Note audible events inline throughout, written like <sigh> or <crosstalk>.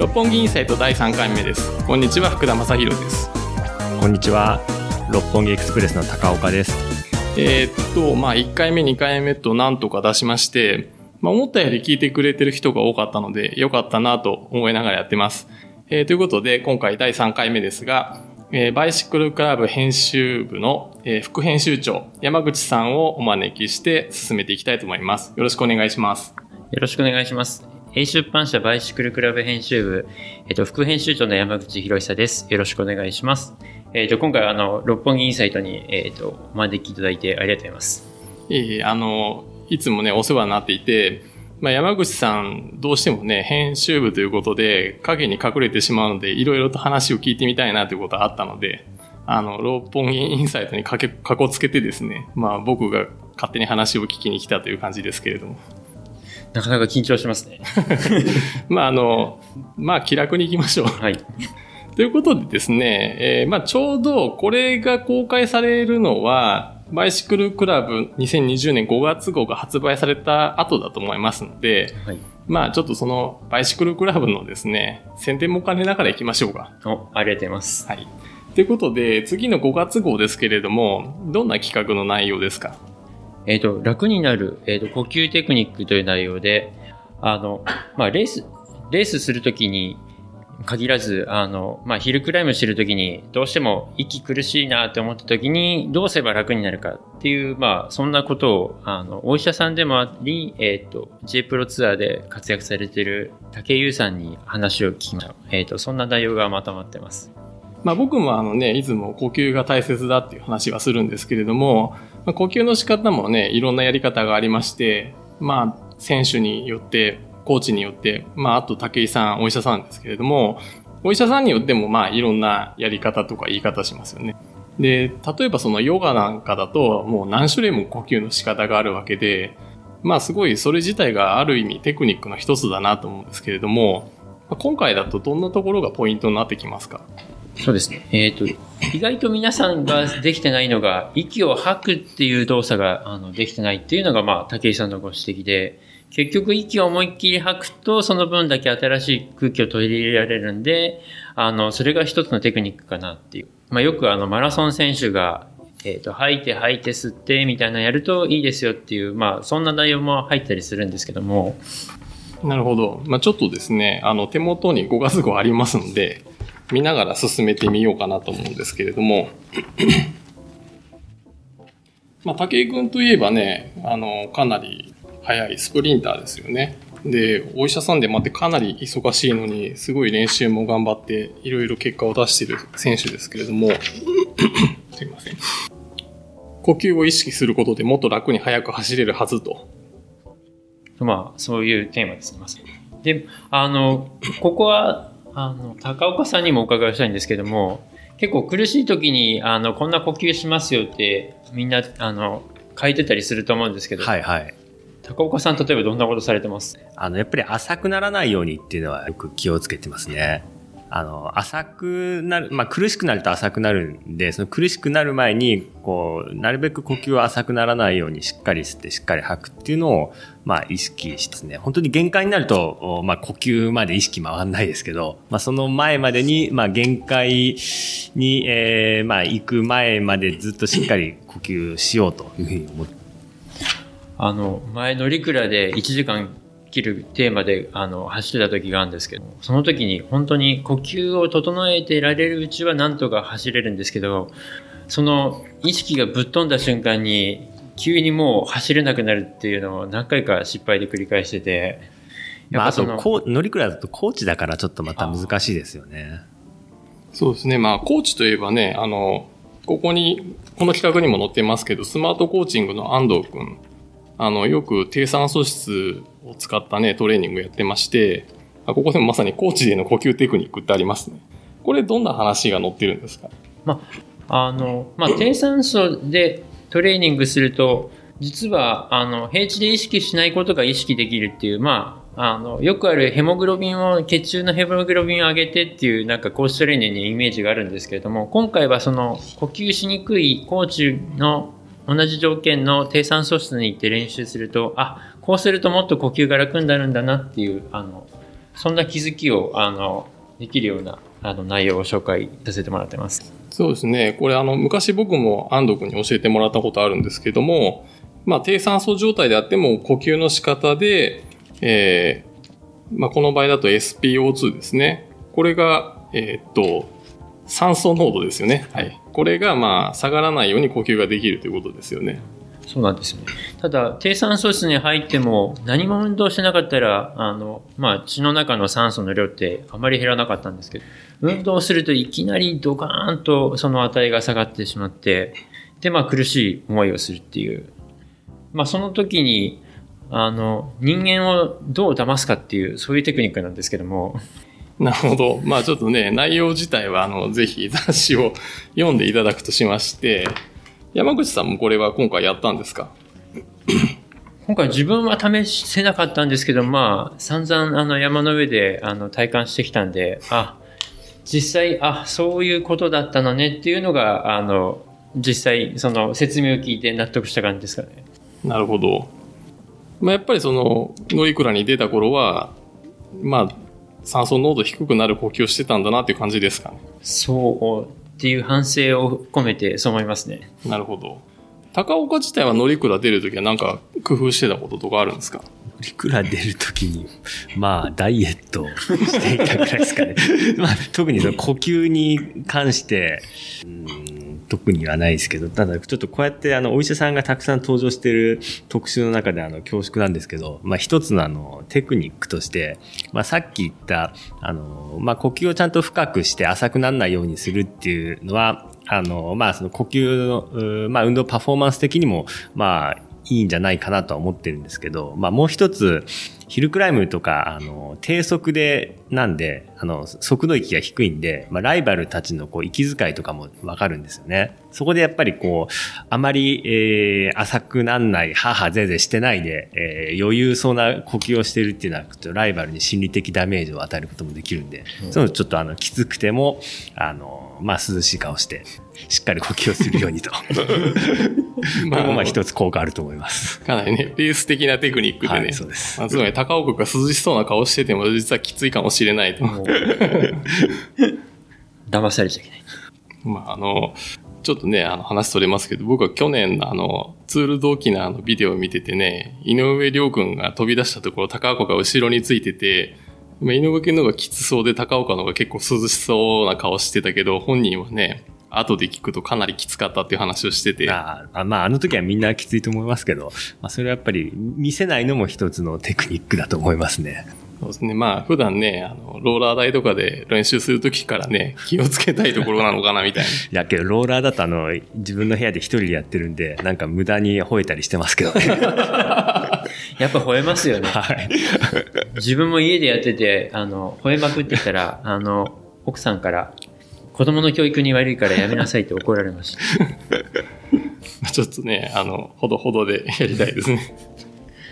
六本木インサイト第3回目ですこんにちは福田正宏ですこんにちは六本木エクスプレスの高岡ですえー、っとまあ1回目2回目となんとか出しましてまあ思ったより聞いてくれてる人が多かったのでよかったなと思いながらやってますえー、ということで今回第3回目ですがえー、バイシクルクラブ編集部の、えー、副編集長山口さんをお招きして進めていきたいと思います。よろしくお願いします。よろしくお願いします。A 出版社バイシクルクラブ編集部、えっと、副編集長の山口博久です。よろしくお願いします。えっと、今回あの、六本木インサイトに、えっと、お招きいただいてありがとうございます。ええあの、いつもね、お世話になっていて、まあ、山口さん、どうしてもね、編集部ということで、影に隠れてしまうので、いろいろと話を聞いてみたいなということがあったので、あの、六本木インサイトにかけ、かこつけてですね、まあ僕が勝手に話を聞きに来たという感じですけれども。なかなか緊張しますね。<laughs> まあ、あの、まあ、気楽に行きましょう。はい。<laughs> ということでですね、えー、まあ、ちょうどこれが公開されるのは、バイシクルクラブ2020年5月号が発売された後だと思いますので、はい、まあちょっとそのバイシクルクラブのですね、宣伝も兼ねながら行きましょうか。お、ありがとうございます。はい。ということで、次の5月号ですけれども、どんな企画の内容ですか？えっ、と、楽になる、えっ、と、呼吸テクニックという内容で、あの、まあ、レース、レースするときに限らず、あの、まあ、ヒルクライムしてるときに、どうしても息苦しいなって思ったときに、どうすれば楽になるかっていう、まあ、そんなことを、あの、お医者さんでもあり、えっ、ー、と、J プロツアーで活躍されている竹優さんに話を聞きました。えっ、と、そんな内容がまとまってます。まあ、僕もあのね、いつも呼吸が大切だっていう話はするんですけれども、まあ、呼吸の仕方もね、いろんなやり方がありまして、まあ、選手によって、コーチによって、まあ、あと武井さん、お医者さんですけれども、お医者さんによっても、まあ、いろんなやり方とか言い方しますよね。で、例えばそのヨガなんかだと、もう何種類も呼吸の仕方があるわけで、まあ、すごいそれ自体がある意味テクニックの一つだなと思うんですけれども、今回だとどんなところがポイントになってきますか？そうですね。えっ、ー、と、意外と皆さんができてないのが、息を吐くっていう動作があのできてないっていうのが、まあ、武井さんのご指摘で、結局息を思いっきり吐くと、その分だけ新しい空気を取り入れられるんで、あの、それが一つのテクニックかなっていう。まあ、よくあの、マラソン選手が、えっ、ー、と、吐いて吐いて吸ってみたいなやるといいですよっていう、まあ、そんな内容も入ったりするんですけども。なるほど。まあ、ちょっとですね、あの、手元に5月号ありますので、見ながら進めてみようかなと思うんですけれども、<clears throat> まあ、武井君といえばね、あの、かなり速いスプリンターですよね。で、お医者さんでまってかなり忙しいのに、すごい練習も頑張って、いろいろ結果を出している選手ですけれども、<clears throat> すいません。呼吸を意識することでもっと楽に速く走れるはずと。まあ、そういうテーマです。で、あの、ここはあの、高岡さんにもお伺いしたいんですけども、結構苦しい時に、あの、こんな呼吸しますよって、みんな、あの、書いてたりすると思うんですけど。はいはい。高岡さん、例えばどんなことされてます？あの、やっぱり浅くならないようにっていうのはよく気をつけてますね。あの、浅くなる、まあ、苦しくなると浅くなるんで、その苦しくなる前に、こう、なるべく呼吸は浅くならないようにしっかり吸ってしっかり吐くっていうのを、まあ、意識してですね。本当に限界になると、まあ、呼吸まで意識回んないですけど、まあ、その前までに、まあ、限界に、えー、まあ、行く前までずっとしっかり呼吸しようというふうに思って。あの、前乗り倉で1時間切るテーマであの走ってた時があるんですけどその時に本当に呼吸を整えてられるうちはなんとか走れるんですけどその意識がぶっ飛んだ瞬間に急にもう走れなくなるっていうのを何回か失敗で繰り返しててまあ、あとこう乗りくらいだとコーチだからちょっとまた難しいですよね。そうですね。まあコーチといえばねあのここにこの企画にも載ってますけどスマートコーチングの安藤君あの、よく低酸素室を使ったね、トレーニングやってまして、ここでもまさにコーチでの呼吸テクニックってありますね。これどんな話が載ってるんですか？まあ、の、まあ、低酸素でトレーニングすると、実は、あの、平地で意識しないことが意識できるっていう、まあ、あの、よくあるヘモグロビンを、血中のヘモグロビンを上げてっていう、なんか、コーチトレーニングのイメージがあるんですけれども、今回はその、呼吸しにくいコーチの同じ条件の低酸素室に行って練習すると、あ、こうするともっと呼吸が楽になるんだなっていう、あの、そんな気づきを、あの、できるような、あの、内容を紹介させてもらってます。そうですね。これ、あの、昔僕も安藤君に教えてもらったことあるんですけども、まあ、低酸素状態であっても、呼吸の仕方で、えー、まあ、この場合だと SPO2 ですね。これが、えー、っと、酸素濃度ですよね。はい。これが、まあ、下がらないように呼吸ができるということですよね。そうなんですね。ただ、低酸素室に入っても何も運動してなかったら、あの、まあ、血の中の酸素の量ってあまり減らなかったんですけど、運動するといきなりドカーンとその値が下がってしまって、で、まあ、苦しい思いをするっていう。まあ、その時に、あの、人間をどう騙すかっていう、そういうテクニックなんですけども。なるほど。まあちょっとね、内容自体は、あの、ぜひ雑誌を読んでいただくとしまして、山口さんもこれは今回やったんですか？<coughs> 今回自分は試せなかったんですけど、まあ、散々あの山の上であの体感してきたんで、あ、実際、あ、そういうことだったのねっていうのが、あの、実際、その説明を聞いて納得した感じですかね。なるほど。まあ、やっぱりその、乗鞍に出た頃は、まあ、酸素濃度低くなる呼吸をしてたんだなっていう感じですかね。そうっていう反省を込めてそう思いますね。なるほど。高岡自体は乗鞍出るときは何か工夫してたこととかあるんですか？乗鞍出るときに、まあ、ダイエットしていたぐらいですかね。<laughs> まあ、特にその呼吸に関して、うん特にはないですけど、ただちょっとこうやってあの、お医者さんがたくさん登場してる特集の中であの、恐縮なんですけど、まあ一つのあの、テクニックとして、まあさっき言った、あの、まあ呼吸をちゃんと深くして浅くならないようにするっていうのは、あの、まあその呼吸の、まあ運動パフォーマンス的にも、まあいいんじゃないかなとは思ってるんですけど、まあもう一つ、ヒルクライムとか、あの、低速で、なんで、あの、速度域が低いんで、まあ、ライバルたちのこう、息遣いとかもわかるんですよね。そこでやっぱりこう、あまり、えー、浅くなんない、母ぜぜしてないで、えー、余裕そうな呼吸をしてるっていうのは、ちょっとライバルに心理的ダメージを与えることもできるんで、うん、そのちょっとあの、きつくても、あの、まあ、涼しい顔して、しっかり呼吸をするようにと。<laughs> <laughs> まあ、まあ一つ効果あると思います。かなりね、レース的なテクニックでね。はい、そうです。まあ、つまり高岡が涼しそうな顔してても、実はきついかもしれないと。<laughs> <laughs> 騙されちゃいけない。まあ、あの、ちょっとね、あの話それますけど、僕は去年のあの、ツール同期のあのビデオを見ててね、井上亮君が飛び出したところ、高岡が後ろについてて、まあ、井上君の方がきつそうで、高岡の方が結構涼しそうな顔してたけど、本人はね、後で聞くとかなりきつかったっていう話をしてて。ああまあ、あの時はみんなきついと思いますけど、まあ、それはやっぱり見せないのも一つのテクニックだと思いますね。そうですね。まあ、普段ね、あの、ローラー台とかで練習するときからね、気をつけたいところなのかな、みたいな。い <laughs> や、けど、ローラーだとあの、自分の部屋で一人でやってるんで、なんか無駄に吠えたりしてますけどね。<laughs> やっぱ吠えますよね。はい。自分も家でやってて、あの、吠えまくってたら、あの、奥さんから、子供の教育に悪いからやめなさいって怒られました。<laughs> ちょっとね、あの、ほどほどで <laughs> やりたいですね。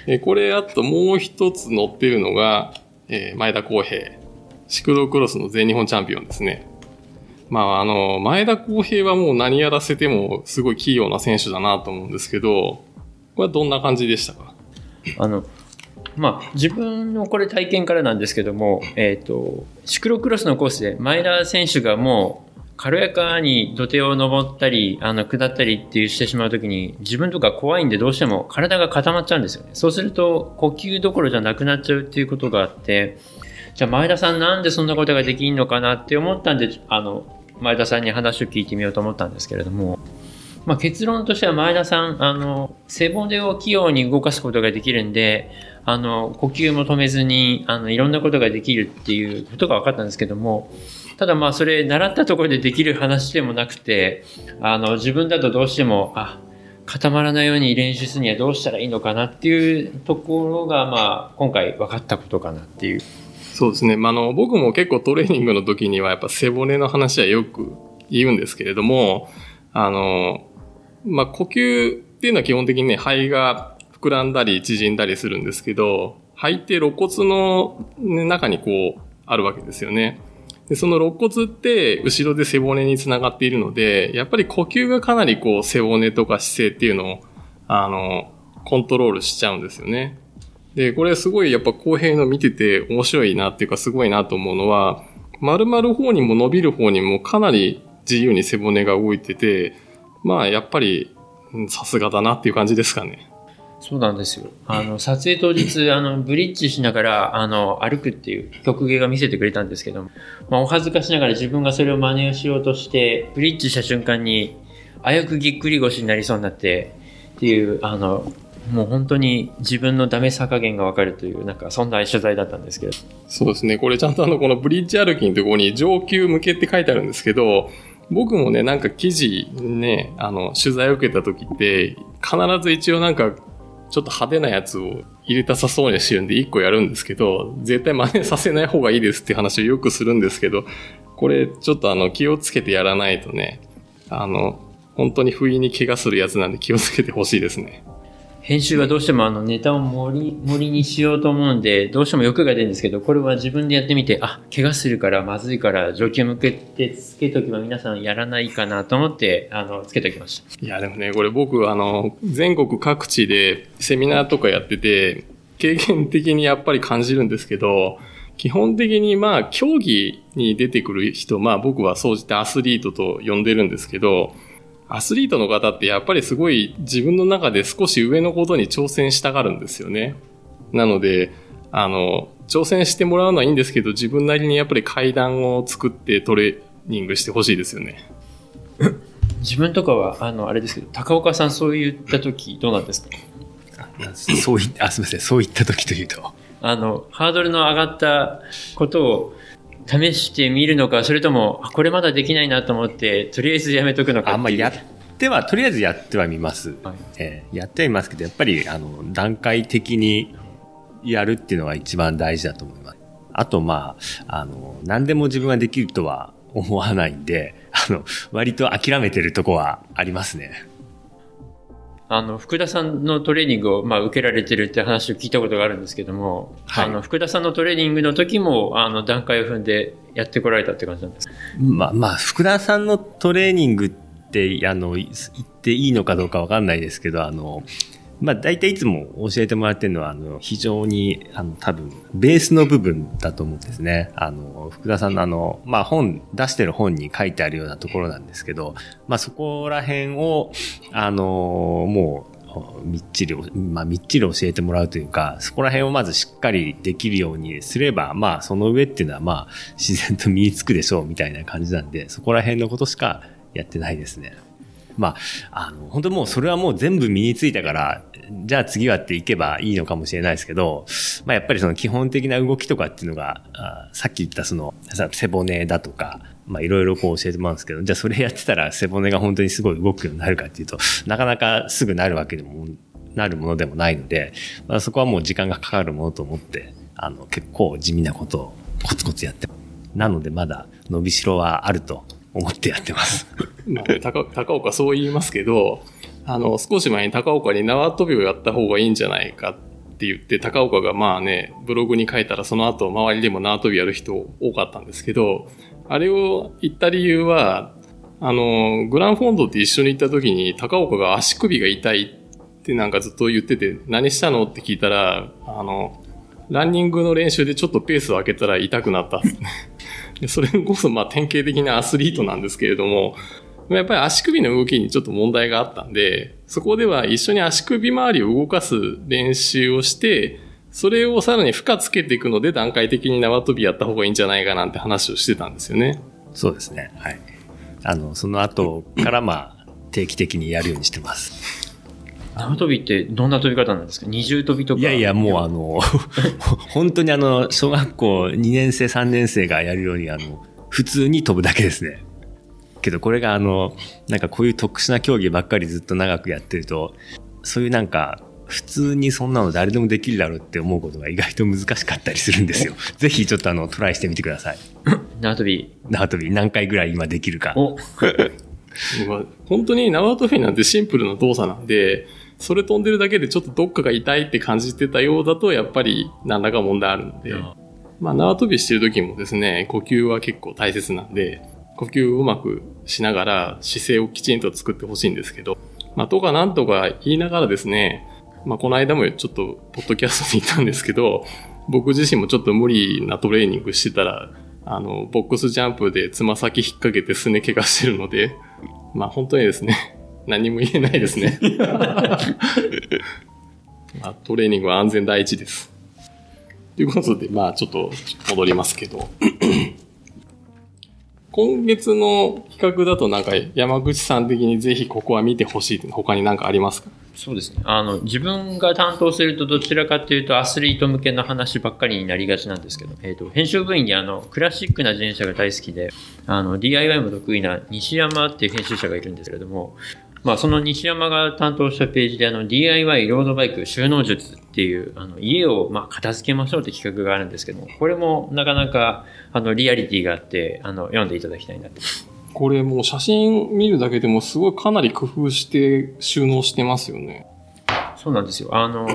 でこれ、あともう一つ載ってるのが、えー、前田康平。シクロクロスの全日本チャンピオンですね。まあ、あの、前田康平はもう何やらせてもすごい器用な選手だなと思うんですけど、これはどんな感じでしたか？あの、まあ、自分のこれ体験からなんですけども、えっ、ー、と、シクロクロスのコースで前田選手がもう軽やかに土手を登ったり、あの、下ったりっていうしてしまうときに、自分とか怖いんでどうしても体が固まっちゃうんですよね。そうすると、呼吸どころじゃなくなっちゃうっていうことがあって、じゃあ前田さんなんでそんなことができんのかなって思ったんで、あの、前田さんに話を聞いてみようと思ったんですけれども、まあ、結論としては前田さん、あの、背骨を器用に動かすことができるんで、あの、呼吸も止めずに、あの、いろんなことができるっていうことが分かったんですけども、ただまあ、それ、習ったところでできる話でもなくて、あの、自分だとどうしても、あ、固まらないように練習するにはどうしたらいいのかなっていうところが、まあ、今回分かったことかなっていう。そうですね。まあ、あの、僕も結構トレーニングの時にはやっぱ背骨の話はよく言うんですけれども、あの、まあ、呼吸っていうのは基本的にね、肺が膨らんだり縮んだりするんですけど、肺って肋骨の中にこう、あるわけですよね。で、その肋骨って後ろで背骨につながっているので、やっぱり呼吸がかなりこう背骨とか姿勢っていうのを、あの、コントロールしちゃうんですよね。で、これすごいやっぱ公平の見てて面白いなっていうかすごいなと思うのは、丸々方にも伸びる方にもかなり自由に背骨が動いてて、まあやっぱりさすがだなっていう感じですかね。そうなんですよ。あの、撮影当日、あの、ブリッジしながら、あの、歩くっていう曲芸が見せてくれたんですけども、まあ、お恥ずかしながら自分がそれを真似をしようとして、ブリッジした瞬間に、あやくぎっくり腰になりそうになって、っていう、あの、もう本当に自分のダメさ加減がわかるという、なんかそんな取材だったんですけど。そうですね。これちゃんとあの、このブリッジ歩きのところに上級向けって書いてあるんですけど、僕もね、なんか記事ね、あの、取材を受けた時って、必ず一応なんかちょっと派手なやつを入れたさそうにしてるんで1個やるんですけど、絶対真似させない方がいいですって話をよくするんですけど、これちょっとあの気をつけてやらないとね、あの、本当に不意に怪我するやつなんで気をつけてほしいですね。編集はどうしてもあのネタを盛り、盛りにしようと思うんで、どうしても欲が出るんですけど、これは自分でやってみて、あ、怪我するからまずいから上級向けてつけとけば皆さんやらないかなと思って、あの、つけときました。いや、でもね、これ僕、あの、全国各地でセミナーとかやってて、経験的にやっぱり感じるんですけど、基本的にまあ、競技に出てくる人、まあ僕は総じてアスリートと呼んでるんですけど、アスリートの方ってやっぱりすごい自分の中で少し上のことに挑戦したがるんですよね。なので、あの、挑戦してもらうのはいいんですけど、自分なりにやっぱり階段を作ってトレーニングしてほしいですよね。<laughs> 自分とかは、あの、あれですけど、高岡さんそう言った時どうなんですか？そういあ、すみません、そういった時というと。あの、ハードルの上がったことを試してみるのか、それとも、これまだできないなと思って、とりあえずやめとくのかあんまやっては、とりあえずやってはみます。はい、えー、やってはいますけど、やっぱり、あの、段階的にやるっていうのが一番大事だと思います。あと、まあ、あの、何でも自分ができるとは思わないんで、あの、割と諦めてるとこはありますね。あの、福田さんのトレーニングを、まあ、受けられてるって話を聞いたことがあるんですけども、はい、あの、福田さんのトレーニングの時も、あの、段階を踏んでやってこられたって感じなんですか？まあ、まあ、福田さんのトレーニングって、あの、言っていいのかどうかわかんないですけど、あの、まあ、大体いつも教えてもらってるのは、あの、非常に、あの、多分、ベースの部分だと思うんですね。あの、福田さんのあの、まあ、本、出してる本に書いてあるようなところなんですけど、まあ、そこら辺を、あの、もう、みっちり、まあ、みっちり教えてもらうというか、そこら辺をまずしっかりできるようにすれば、まあ、その上っていうのは、まあ、自然と身につくでしょう、みたいな感じなんで、そこら辺のことしかやってないですね。まあ、あの、本当もうそれはもう全部身についたから、じゃあ次はっていけばいいのかもしれないですけど、まあやっぱりその基本的な動きとかっていうのが、あさっき言ったその、背骨だとか、まあいろいろこう教えてもらうんですけど、じゃあそれやってたら背骨が本当にすごい動くようになるかっていうと、なかなかすぐなるわけでも、なるものでもないので、まあ、そこはもう時間がかかるものと思って、あの、結構地味なことをコツコツやってなのでまだ伸びしろはあると思ってやってます。まあ、高高岡そう言いますけど、あの、少し前に高岡に縄跳びをやった方がいいんじゃないかって言って、高岡がまあね、ブログに書いたらその後周りでも縄跳びやる人多かったんですけど、あれを言った理由は、あの、グランフォンドって一緒に行った時に高岡が足首が痛いってなんかずっと言ってて、何したのって聞いたら、あの、ランニングの練習でちょっとペースを上げたら痛くなった。<laughs> それこそまあ典型的なアスリートなんですけれども、やっぱり足首の動きにちょっと問題があったんで、そこでは一緒に足首周りを動かす練習をして、それをさらに負荷つけていくので段階的に縄跳びやった方がいいんじゃないかなんて話をしてたんですよね。そうですね。はい。あの、その後からまあ、定期的にやるようにしてます。縄跳びってどんな飛び方なんですか？二重跳びとか？いやいや、もうあの、<laughs> 本当にあの、小学校2年生、3年生がやるように、あの、普通に飛ぶだけですね。けどこれがあの、なんかこういう特殊な競技ばっかりずっと長くやってると、そういうなんか、普通にそんなの誰でもできるだろうって思うことが意外と難しかったりするんですよ。<laughs> ぜひちょっとあの、トライしてみてください。<laughs> 縄跳び。縄跳び何回ぐらい今できるか。<laughs> 本当に縄跳びなんてシンプルな動作なんで、それ飛んでるだけでちょっとどっかが痛いって感じてたようだと、やっぱり何らか問題あるんで、まあ縄跳びしてる時もですね、呼吸は結構大切なんで、呼吸をうまくしながら姿勢をきちんと作ってほしいんですけど、まあとかなんとか言いながらですね、まあ、この間もちょっと、ポッドキャストで言ったんですけど、僕自身もちょっと無理なトレーニングしてたら、あの、ボックスジャンプでつま先引っ掛けてすね怪我してるので、まあ本当にですね、何も言えないですね。<laughs> まあ、トレーニングは安全第一です。ということで、まあちょっと戻りますけど。今月の企画だとなんか山口さん的にぜひここは見てほしいって他に何かありますか？そうですね。あの、自分が担当するとどちらかというとアスリート向けの話ばっかりになりがちなんですけど、えっ、と、編集部員にあの、クラシックな自転車が大好きで、あの、DIY も得意な西山っていう編集者がいるんですけれども、まあ、その西山が担当したページで、あの、DIY ロードバイク収納術っていう、あの、家を、まあ、片付けましょうって企画があるんですけども、これもなかなか、あの、リアリティがあって、あの、読んでいただきたいなと。これもう写真見るだけでもすごいかなり工夫して収納してますよね。そうなんですよ。あの、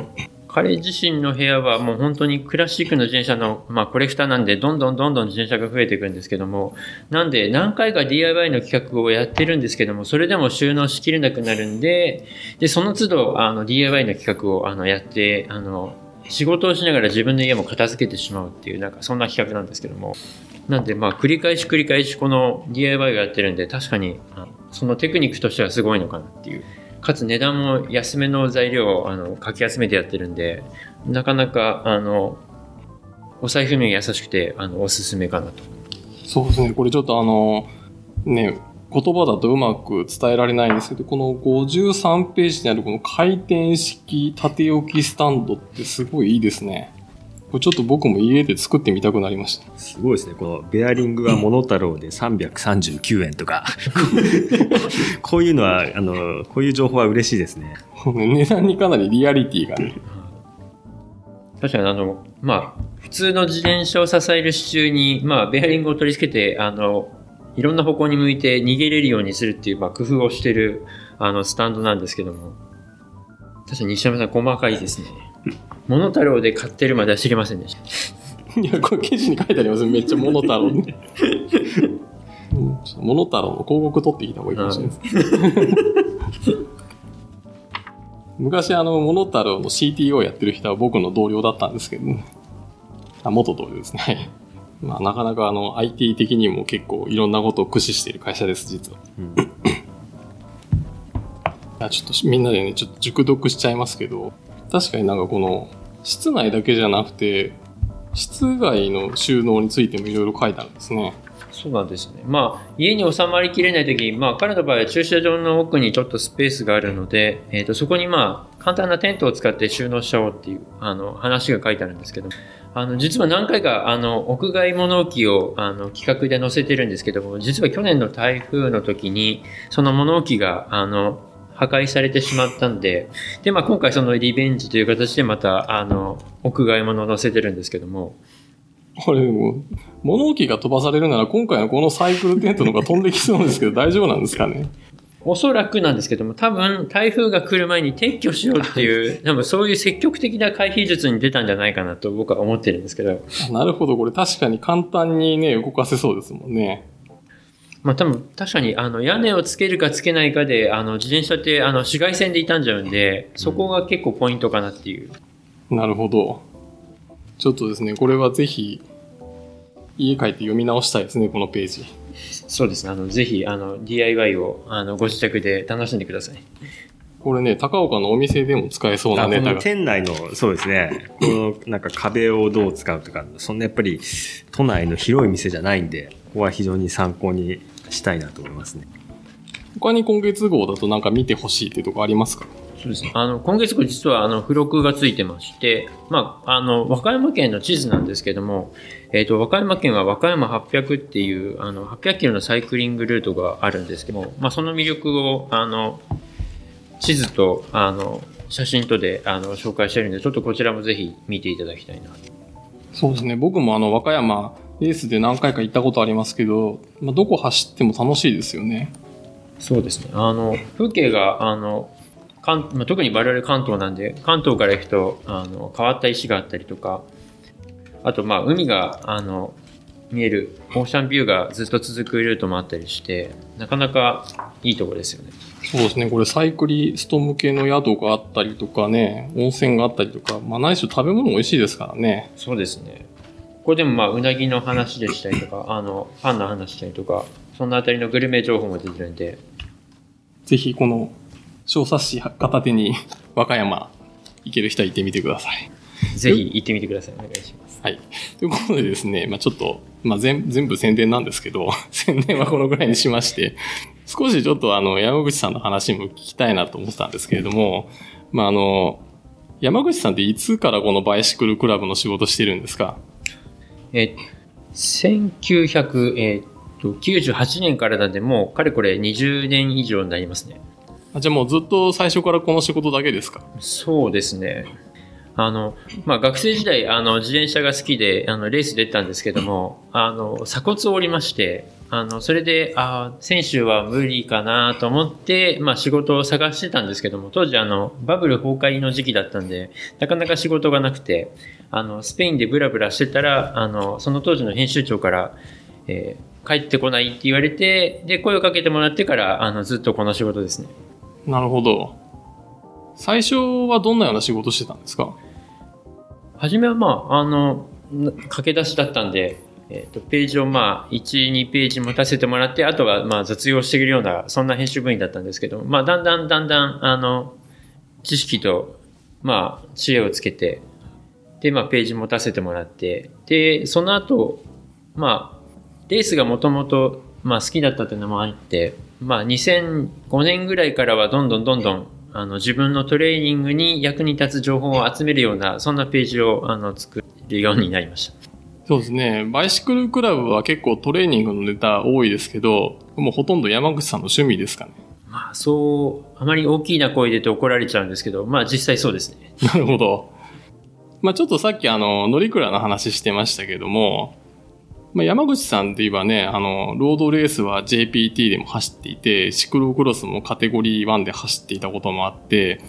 彼自身の部屋はもう本当にクラシックの自転車の、まあ、コレクターなんで、どんどんどんどん自転車が増えていくんですけども、なんで何回か DIY の企画をやってるんですけども、それでも収納しきれなくなるんで、で、その都度、あの、DIY の企画をあのやって、あの、仕事をしながら自分の家も片付けてしまうっていう、なんかそんな企画なんですけども、なんで、まあ、繰り返し繰り返しこの DIY をやってるんで、確かに、そのテクニックとしてはすごいのかなっていう。かつ値段も安めの材料をあのかき集めてやってるんで、なかなか、あの、お財布に優しくて、あの、おすすめかなと。そうですね。これちょっとあの、ね、言葉だとうまく伝えられないんですけど、この53ページにあるこの回転式縦置きスタンドってすごいいいですね。これちょっと僕も家で作ってみたくなりました。すごいですね。このベアリングはモノタロウで339円とか、<laughs> こういうのは、あの、こういう情報は嬉しいですね。<laughs> 値段にかなりリアリティがね。確かにあの、まあ、普通の自転車を支える支柱に、まあ、ベアリングを取り付けて、あの、いろんな方向に向いて逃げれるようにするっていう、まあ、工夫をしてる、あの、スタンドなんですけども。確かに西山さん細かいですね。モノタロウで買ってるまでは知りませんでした。いや、これ記事に書いてありますめっちゃモノタロウね。<laughs> うんモノタロウの広告取ってきた方がいいかもしれないです。昔あの、モノタロウの CTO やってる人は僕の同僚だったんですけどね。あ、元同僚ですね。はい。まあ、なかなかあの、IT 的にも結構いろんなことを駆使している会社です、実は。うんいや、ちょっとみんなでね、ちょっと熟読しちゃいますけど、確かになんかこの、室内だけじゃなくて、室外の収納についてもいろいろ書いてあるんですね。そうなんですね。まあ、家に収まりきれないとき、まあ、彼の場合は駐車場の奥にちょっとスペースがあるので、えっ、と、そこにまあ、簡単なテントを使って収納しちゃおうっていう、あの、話が書いてあるんですけど、あの、実は何回か、あの、屋外物置を、あの、企画で載せてるんですけども、実は去年の台風の時に、その物置が、あの、破壊されてしまったんで、で、まあ、今回そのリベンジという形でまた、あの、屋外物を載せてるんですけども、これもう、物置が飛ばされるなら今回のこのサイクルテントの方が飛んできそうですけど大丈夫なんですかね？おそらくなんですけども、多分台風が来る前に撤去しようっていう、多分そういう積極的な回避術に出たんじゃないかなと僕は思ってるんですけど、あなるほど、これ確かに簡単にね、動かせそうですもんね。まあ多分確かにあの屋根をつけるかつけないかで、あの自転車ってあの紫外線で傷んじゃうんで、そこが結構ポイントかなっていう。なるほど。ちょっとですね、これはぜひ、家帰って読み直したいですね、このページ。そうですね。あの、ぜひ、あの、DIY を、あの、ご自宅で楽しんでください。これね、高岡のお店でも使えそうなネタが。店内の、そうですね。この、なんか壁をどう使うとか、そんなやっぱり、都内の広い店じゃないんで、ここは非常に参考にしたいなと思いますね。他に今月号だとなんか見てほしいっていうとこありますか？そうですね。あの、今月号実は、あの、付録がついてまして、まあ、あの、和歌山県の地図なんですけども、えっ、と、和歌山県は和歌山800っていう、あの、800キロのサイクリングルートがあるんですけども、まあ、その魅力を、あの、地図と、あの、写真とで、あの、紹介してるんで、ちょっとこちらもぜひ見ていただきたいな。そうですね、僕もあの、和歌山、レースで何回か行ったことありますけど、まあ、どこ走っても楽しいですよね。そうですね。あの、風景が、あの、関まあ、特に我々関東なんで、関東から行くと、あの、変わった石があったりとか、あと、まあ、海が、あの、見える、オーシャンビューがずっと続くルートもあったりして、なかなかいいところですよね。そうですね。これサイクリスト向けの宿があったりとかね、温泉があったりとか、まあ何しろ食べ物美味しいですからね。そうですね。ここでもまあ、うなぎの話でしたりとか、あの、パンの話したりとか、そのあたりのグルメ情報も出てるんで、ぜひこの小冊子片手に和歌山行ける人は行ってみてください。ぜひ行ってみてください。お願いします。はい。ということでですね、まあちょっと、まあ全全部宣伝なんですけど、<laughs> 宣伝はこのぐらいにしまして、少しちょっとあの、山口さんの話も聞きたいなと思ってたんですけれども、まああの、山口さんっていつからこのバイシクルクラブの仕事してるんですか？えー、1900、えーっと、98年からなんで、もう、かれこれ20年以上になりますね。あじゃあもうずっと最初からこの仕事だけですか？そうですね。あの、まあ、学生時代、あの、自転車が好きで、あの、レース出てたんですけども、あの、鎖骨を折りまして、あの、それで、あ選手は無理かなと思って、まあ、仕事を探してたんですけども、当時、あの、バブル崩壊の時期だったんで、なかなか仕事がなくて、あの、スペインでブラブラしてたら、あの、その当時の編集長から、えー帰ってこないって言われて、で、声をかけてもらってから、あの、ずっとこの仕事ですね。なるほど。最初はどんなような仕事してたんですか？初めはまあ、あの、な駆け出しだったんで、えっ、と、ページをまあ、1、2ページ持たせてもらって、あとはまあ、雑用しているような、そんな編集部員だったんですけど、まあ、だんだんだんだん、あの、知識と、まあ、知恵をつけて、で、まあ、ページ持たせてもらって、で、その後、まあ、レースがもともと、好きだったというのもあって、まあ、2005年ぐらいからはどんどんどんどん、あの、自分のトレーニングに役に立つ情報を集めるような、そんなページを、あの、作るようになりました。そうですね。バイシクルクラブは結構トレーニングのネタ多いですけど、もうほとんど山口さんの趣味ですかね。まあ、そう、あまり大きな声で言うと怒られちゃうんですけど、まあ、実際そうですね。<laughs> なるほど。まあちょっとさっきあの、乗鞍の話してましたけども、まあ山口さんって言えばね、あの、ロードレースは JPT でも走っていて、シクロクロスもカテゴリー1で走っていたこともあって、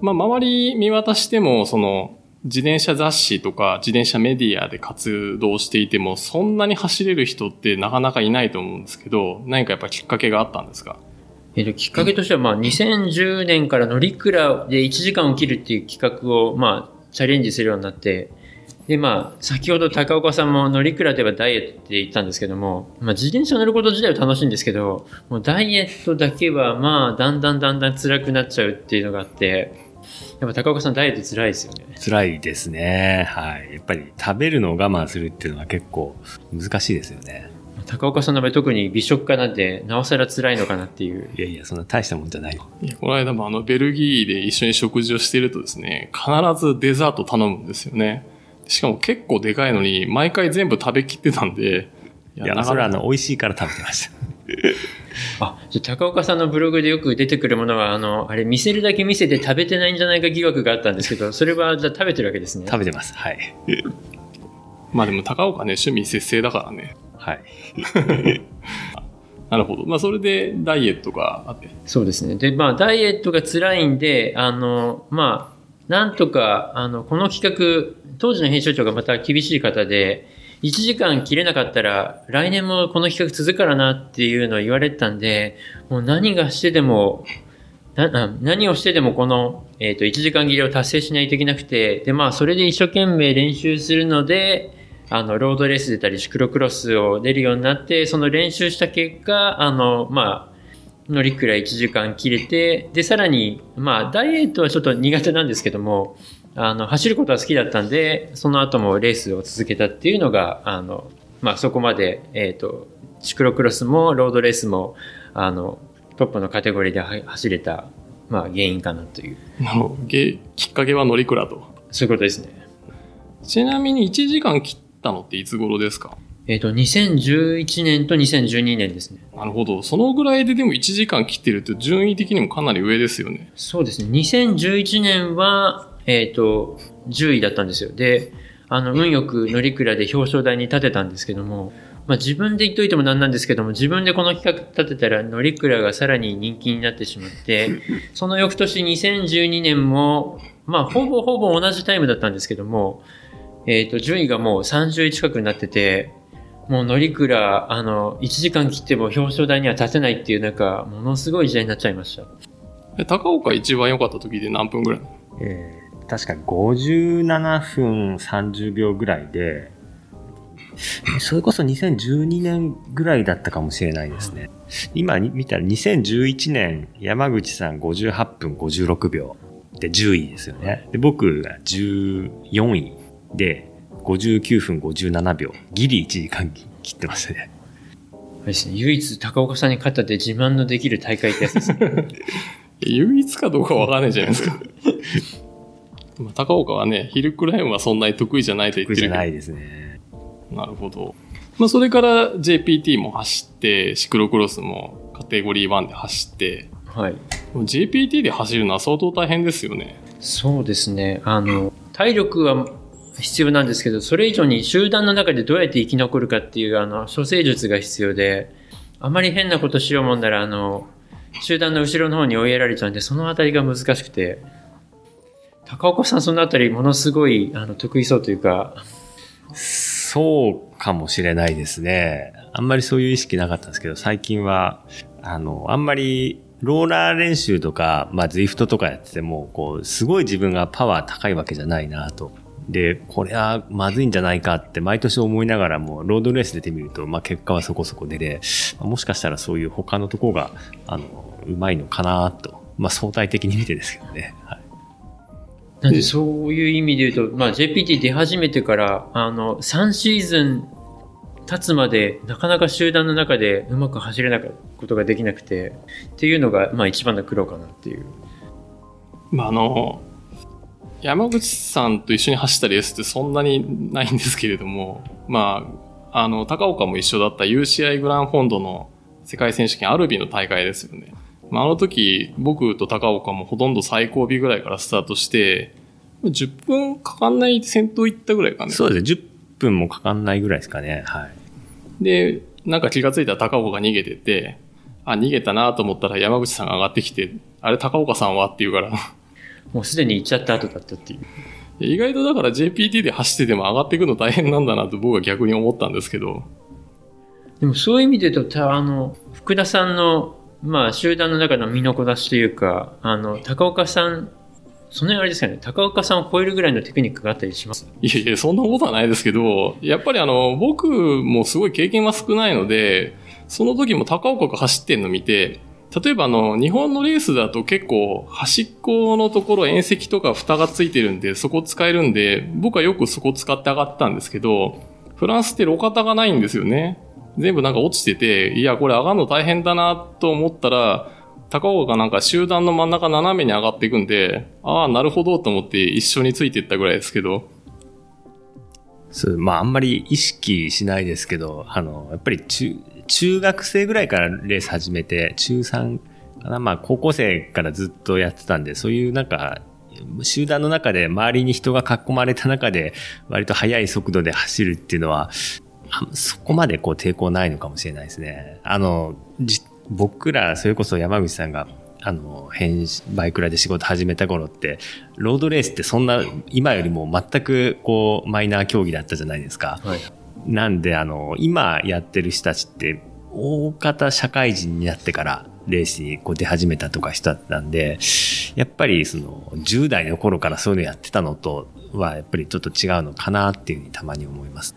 まあ周り見渡しても、その、自転車雑誌とか自転車メディアで活動していても、そんなに走れる人ってなかなかいないと思うんですけど、何かやっぱきっかけがあったんですか？えっと、きっかけとしては、まあ、2010年から乗りくらで1時間を切るっていう企画を、まあ、チャレンジするようになって、で、まあ、先ほど高岡さんも乗りくらではダイエットって言ったんですけども、まあ、自転車乗ること自体は楽しいんですけど、もうダイエットだけは、まあ、だんだんだんだん辛くなっちゃうっていうのがあって、やっぱ高岡さんダイエット辛いですよね。辛いですね。はい。やっぱり食べるのを我慢するっていうのは結構難しいですよね。高岡さんの場合特に美食家なんで、なおさら辛いのかなっていう。いやいや、そんな大したもんじゃない。いや、この間もあの、ベルギーで一緒に食事をしているとですね、必ずデザート頼むんですよね。しかも結構でかいのに、毎回全部食べきってたんで、いいや、なかなかそれはあの、美味しいから食べてました。あ、じゃあ高岡さんのブログでよく出てくるものは、あの、あれ、見せるだけ見せて食べてないんじゃないか疑惑があったんですけど、それはじゃあ食べてるわけですね。食べてます。はい。<laughs> まあでも高岡ね、趣味節制だからね。はい。<laughs> なるほど。まあそれでダイエットがあって。そうですね。で、まあ、ダイエットが辛いんで、あの、まあ、なんとか、あの、この企画、当時の編集長がまた厳しい方で、1時間切れなかったら、来年もこの企画続くからなっていうのを言われてたんで、もう何がしてでも、何をしてでもこの、えっ、と、1時間切れを達成しないといけなくて、で、まあ、それで一生懸命練習するので、あの、ロードレース出たり、シクロクロスを出るようになって、その練習した結果、あの、まあ、乗りくらい1時間切れて、で、さらに、まあ、ダイエットはちょっと苦手なんですけども、あの、走ることは好きだったんで、その後もレースを続けたっていうのが、あの、まあ、そこまで、えっ、と、シクロクロスもロードレースも、あの、トップのカテゴリーでは走れた、まあ、原因かなという、なるほど。げきっかけは乗り倉と。そういうことですね。ちなみに1時間切ったのっていつ頃ですか？えっ、と、2011年と2012年ですね。なるほど。そのぐらいででも1時間切ってるって順位的にもかなり上ですよね。そうですね。2011年は、えっ、と、10位だったんですよ。で、あの、運よく乗り倉で表彰台に立てたんですけども、まあ自分で言っといてもなんなんですけども、自分でこの企画立てたら乗り倉がさらに人気になってしまって、<laughs> その翌年2012年も、まあほぼほぼ同じタイムだったんですけども、えっ、と、順位がもう30位近くになってて、もう乗り倉、あの、1時間切っても表彰台には立てないっていう、なんか、ものすごい時代になっちゃいました。え高岡一番良かった時で何分ぐらいえー確か57分30秒ぐらいで、それこそ2012年ぐらいだったかもしれないですね。今見たら2011年山口さん58分56秒で10位ですよね。で僕が14位で59分57秒。ギリ1時間切ってましたね。ですね、唯一高岡さんに勝ったって自慢のできる大会ってやつですね。<laughs> 唯一かどうかわかんないじゃないですか。まあ高岡はね、ヒルクライムはそんなに得意じゃないと言ってるないですね。なるほど。まあそれから JPT も走って、シクロクロスもカテゴリー1で走って、はい。JPT で走るのは相当大変ですよね。そうですね。あの、体力は必要なんですけど、それ以上に集団の中でどうやって生き残るかっていう、あの、処世術が必要で、あまり変なことしようもんなら、あの、集団の後ろの方に追いやられちゃうんで、そのあたりが難しくて、高岡さんそのあたりものすごい、あの、得意そうというか、そうかもしれないですね。あんまりそういう意識なかったんですけど、最近は、あの、あんまり、ローラー練習とか、まあ、ズイフトとかやってても、こう、すごい自分がパワー高いわけじゃないなと。で、これはまずいんじゃないかって毎年思いながらも、ロードレース出てみると、まあ、結果はそこそこ出で、もしかしたらそういう他のとこが、あの、うまいのかなと。まあ、相対的に見てですけどね。はい。なんでそういう意味で言うと、まあ JPT 出始めてから、あの、3シーズン経つまで、なかなか集団の中でうまく走れなかったことができなくて、っていうのが、まあ一番の苦労かなっていう。まああの、山口さんと一緒に走ったレースってそんなにないんですけれども、まあ、あの、高岡も一緒だった UCI グランフォンドの世界選手権アルビの大会ですよね。まあ、あの時、僕と高岡もほとんど最後尾ぐらいからスタートして、10分かかんない先頭行ったぐらいかね。そうですね。10分もかかんないぐらいですかね。はい。で、なんか気がついたら高岡が逃げてて、あ、逃げたなと思ったら山口さんが上がってきて、あれ高岡さんはって言うから、<laughs> もうすでに行っちゃった後だったっていう。意外とだから JPT で走ってても上がっていくの大変なんだなと僕は逆に思ったんですけど、でもそういう意味で言うと、たあの、福田さんの、まあ集団の中の身のこなしというか、あの、高岡さん、その辺あれですかね、高岡さんを超えるぐらいのテクニックがあったりします？いやいや、そんなことはないですけど、やっぱりあの、僕もすごい経験は少ないので、その時も高岡が走ってんの見て、例えばあの、日本のレースだと結構端っこのところ縁石とか蓋がついてるんで、そこ使えるんで、僕はよくそこ使って上がったんですけど、フランスって路肩がないんですよね。全部なんか落ちてて、いや、これ上がるの大変だなと思ったら、高岡がなんか集団の真ん中斜めに上がっていくんで、ああ、なるほどと思って一緒についていったぐらいですけど、そう、まああんまり意識しないですけど、あの、やっぱり中、中学生ぐらいからレース始めて、中3かな、まあ高校生からずっとやってたんで、そういうなんか、集団の中で周りに人が囲まれた中で割と速い速度で走るっていうのは、そこまでこう抵抗ないのかもしれないですね。あの、じ僕ら、それこそ山口さんが、あの、編集バイクラで仕事始めた頃って、ロードレースってそんな、今よりも全くこう、マイナー競技だったじゃないですか。はい。なんで、あの、今やってる人たちって、大方社会人になってからレースにこう出始めたとか人だったんで、やっぱりその、10代の頃からそういうのやってたのとは、やっぱりちょっと違うのかなっていうふうにたまに思います。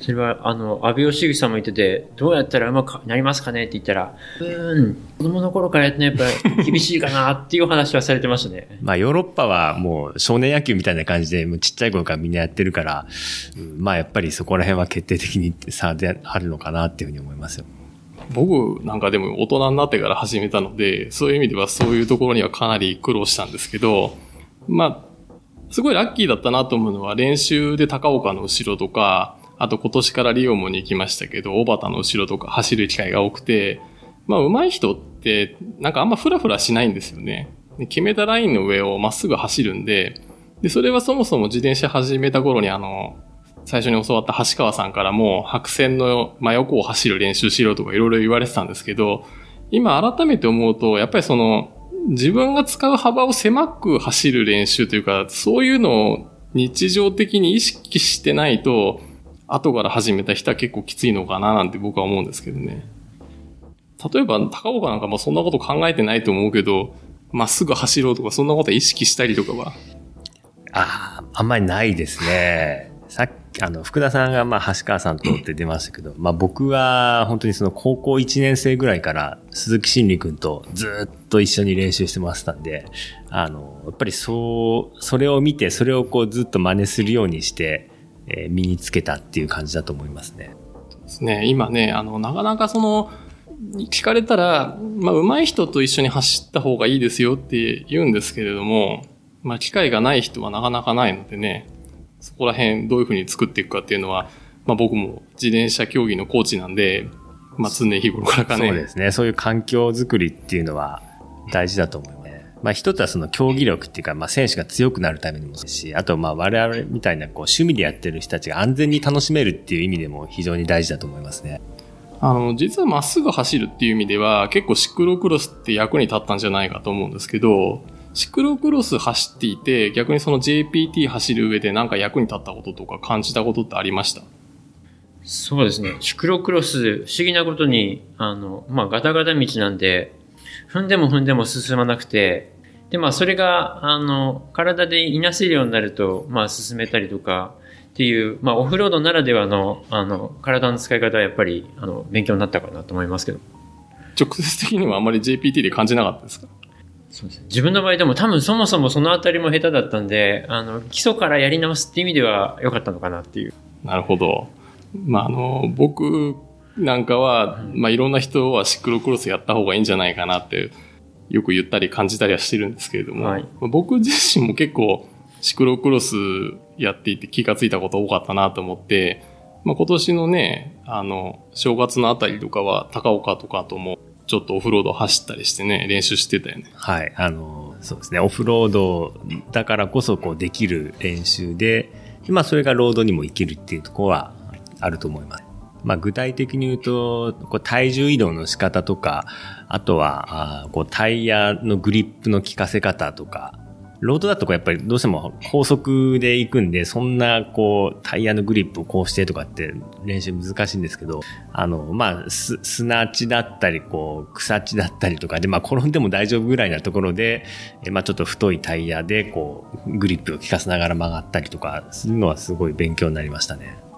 それは、あの、安倍義之さんも言ってて、どうやったらうまくなりますかねって言ったら、うーん、子供の頃からやってやっぱり <laughs> 厳しいかなっていうお話はされてましたね。まあヨーロッパはもう少年野球みたいな感じで、もうちっちゃい頃からみんなやってるから、うんまあやっぱりそこら辺は決定的に差であるのかなっていうふうに思いますよ。僕なんかでも大人になってから始めたので、そういう意味ではそういうところにはかなり苦労したんですけど、まあ、すごいラッキーだったなと思うのは練習で高岡の後ろとか、あと今年からリオモに行きましたけど、小畑の後ろとか走る機会が多くて、まあ上手い人ってなんかあんまフラフラしないんですよね。で決めたラインの上をまっすぐ走るんで、で、それはそもそも自転車始めた頃にあの、最初に教わった橋川さんからも白線の真横を走る練習しろとかいろいろ言われてたんですけど、今改めて思うと、やっぱりその、自分が使う幅を狭く走る練習というか、そういうのを日常的に意識してないと、後から始めた人は結構きついのかななんて僕は思うんですけどね。例えば、高岡なんかもそんなこと考えてないと思うけど、まっすぐ走ろうとか、そんなこと意識したりとかは？ああ、あんまりないですね。さっき、あの、福田さんが、まあ、橋川さんとって出ましたけど、まあ、僕は、本当にその、高校1年生ぐらいから、鈴木真理君とずっと一緒に練習してましたんで、あの、やっぱりそう、それを見て、それをこう、ずっと真似するようにして、えー、身につけたっていう感じだと思いますね。ですね。今ね、あの、なかなかその、聞かれたら、まあ、上手い人と一緒に走った方がいいですよって言うんですけれども、まあ、機会がない人はなかなかないのでね、そこら辺どういうふうに作っていくかっていうのは、まあ、僕も自転車競技のコーチなんで、まあ、常日頃からかね。そうですね。そういう環境づくりっていうのは大事だと思います。まあ一つはその競技力っていうか、まあ選手が強くなるためにもですし、あとまあ我々みたいなこう趣味でやってる人たちが安全に楽しめるっていう意味でも非常に大事だと思いますね。あの、実はまっすぐ走るっていう意味では、結構シクロクロスって役に立ったんじゃないかと思うんですけど、シクロクロス走っていて、逆にその JPT 走る上で何か役に立ったこととか感じたことってありました？そうですね。シクロクロス、不思議なことに、あの、まあ、ガタガタ道なんで、踏んでも踏んでも進まなくて、で、まあ、それが、あの、体でいなせるようになると、まあ、進めたりとか、っていう、まあ、オフロードならではの、あの、体の使い方はやっぱり、あの、勉強になったかなと思いますけど。直接的にはあんまり JPT で感じなかったですか？そうです自分の場合でも多分そもそもそのあたりも下手だったんで、あの、基礎からやり直すっていう意味では良かったのかなっていう。なるほど。まあ、あの、僕なんかは、まあ、いろんな人はシクロクロスやった方がいいんじゃないかなって、よく言ったり感じたりはしてるんですけれども、はい、僕自身も結構シクロクロスやっていて気がついたこと多かったなと思って、まあ、今年のね、あの、正月のあたりとかは高岡とかともちょっとオフロード走ったりしてね、練習してたよね。はい。あの、そうですね。オフロードだからこそこうできる練習で、まあそれがロードにも生きるっていうところはあると思います。まあ、具体的に言うと、こう体重移動の仕方とか、あとは、あこうタイヤのグリップの効かせ方とか、ロードだとやっぱりどうしても高速で行くんで、そんなこうタイヤのグリップをこうしてとかって練習難しいんですけど、あの、まあ、砂地だったり、こう、草地だったりとかで、まあ、転んでも大丈夫ぐらいなところで、まあ、ちょっと太いタイヤで、こう、グリップを効かせながら曲がったりとかするのはすごい勉強になりましたね。